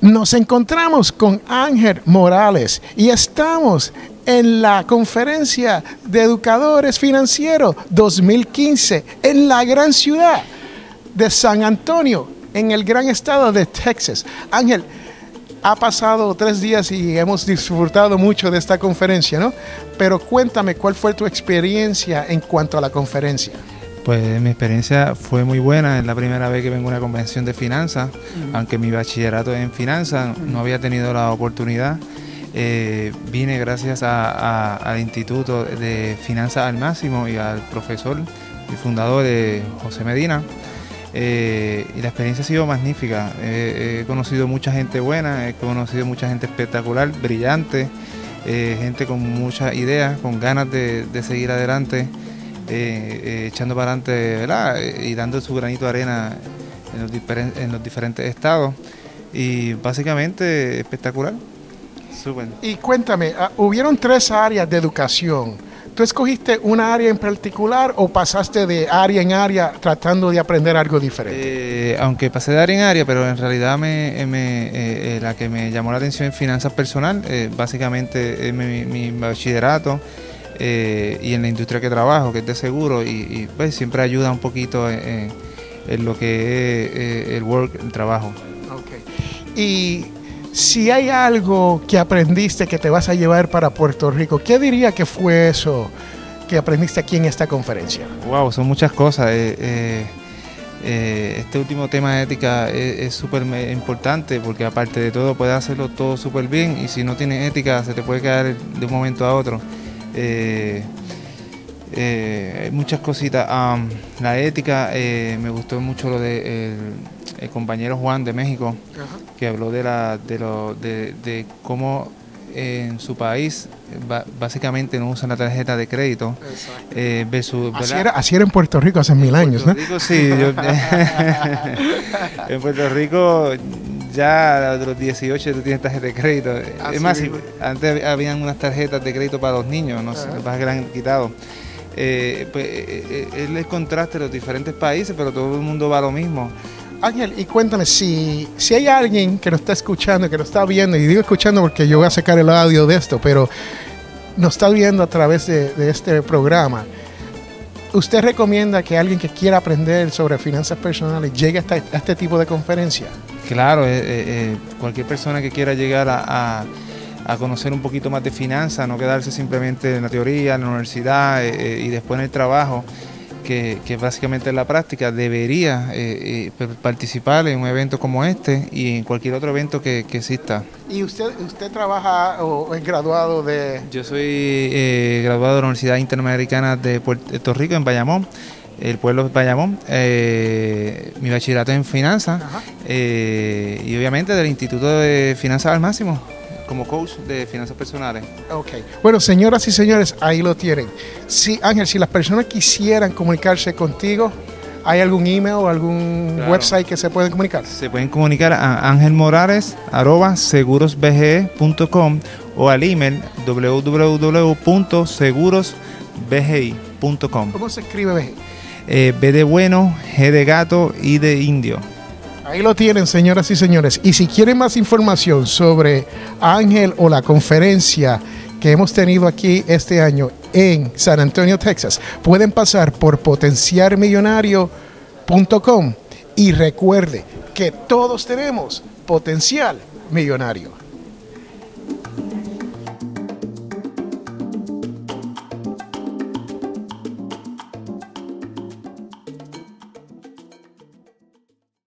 nos encontramos con Ángel Morales y estamos en la conferencia de educadores financieros 2015 en la gran ciudad de San Antonio, en el gran estado de Texas. Ángel, ha pasado tres días y hemos disfrutado mucho de esta conferencia, ¿no? Pero cuéntame, ¿cuál fue tu experiencia en cuanto a la conferencia? Pues mi experiencia fue muy buena, es la primera vez que vengo a una convención de finanzas, aunque mi bachillerato es en finanzas, no había tenido la oportunidad. Eh, vine gracias al Instituto de Finanzas al Máximo y al profesor y fundador de José Medina. Eh, y la experiencia ha sido magnífica. he conocido mucha gente buena, he conocido mucha gente espectacular, brillante, eh, gente con muchas ideas, con ganas de, seguir adelante, echando para adelante y dando su granito de arena en los, en los diferentes estados. Y básicamente espectacular. Y cuéntame, ah, hubieron tres áreas de educación ¿Tú escogiste una área en particular o pasaste de área en área tratando de aprender algo diferente? Eh, aunque pasé de área en área, pero en realidad me, eh, eh, la que me llamó la atención es finanzas personal, básicamente es mi, bachillerato y en la industria que trabajo, que es de seguro, y, pues siempre ayuda un poquito en, lo que es el work, el trabajo. Okay. Y si hay algo que aprendiste que te vas a llevar para Puerto Rico, ¿qué diría que fue eso que aprendiste aquí en esta conferencia? Wow, son muchas cosas. Eh, eh, eh, este último tema de ética es súper importante porque aparte de todo puedes hacerlo todo súper bien y si no tienes ética se te puede quedar de un momento a otro. Hay muchas cositas. la ética, me gustó mucho lo de el compañero Juan de México, que habló de, la, de, lo, de, cómo en su país básicamente no usan la tarjeta de crédito eh, así, era, en Puerto Rico hace mil años, ¿no? Rico, sí, en Puerto Rico ya a los 18 tú tienes tarjeta de crédito. es más, antes habían unas tarjetas de crédito para los niños, no sé, que la han quitado. Eh, pues, eh, es el contraste de los diferentes países, pero todo el mundo va a lo mismo. Ángel, y cuéntame, si, si hay alguien que nos está escuchando, que nos está viendo, y digo escuchando porque yo voy a sacar el audio de esto, pero nos está viendo a través de, este programa, ¿usted recomienda que alguien que quiera aprender sobre finanzas personales llegue a, este tipo de conferencia? Claro, eh, eh, eh, cualquier persona que quiera llegar a, conocer un poquito más de finanzas, no quedarse simplemente en la teoría, en la universidad y después en el trabajo que, básicamente es la práctica, debería eh, eh, participar en un evento como este y en cualquier otro evento que, exista. ¿Y usted, usted trabaja o es graduado de...? Yo soy eh, graduado de la Universidad Interamericana de Puerto Rico, en Bayamón el pueblo de Bayamón, mi bachillerato en finanzas y obviamente del Instituto de Finanzas al Máximo como coach de finanzas personales. Ok. Bueno, señoras y señores, ahí lo tienen. Si, Ángel, si las personas quisieran comunicarse contigo, ¿hay algún email o algún website que se pueden comunicar? Se pueden comunicar a angelmorales.segurosbge.com o al email www.segurosbgi.com. ¿Cómo se escribe BG? Eh, B de bueno, G de gato y de indio. Ahí lo tienen, señoras y señores. Y si quieren más información sobre Ángel o la conferencia que hemos tenido aquí este año en San Antonio, Texas, pueden pasar por potenciarmillonario.com y recuerde que todos tenemos potencial millonario.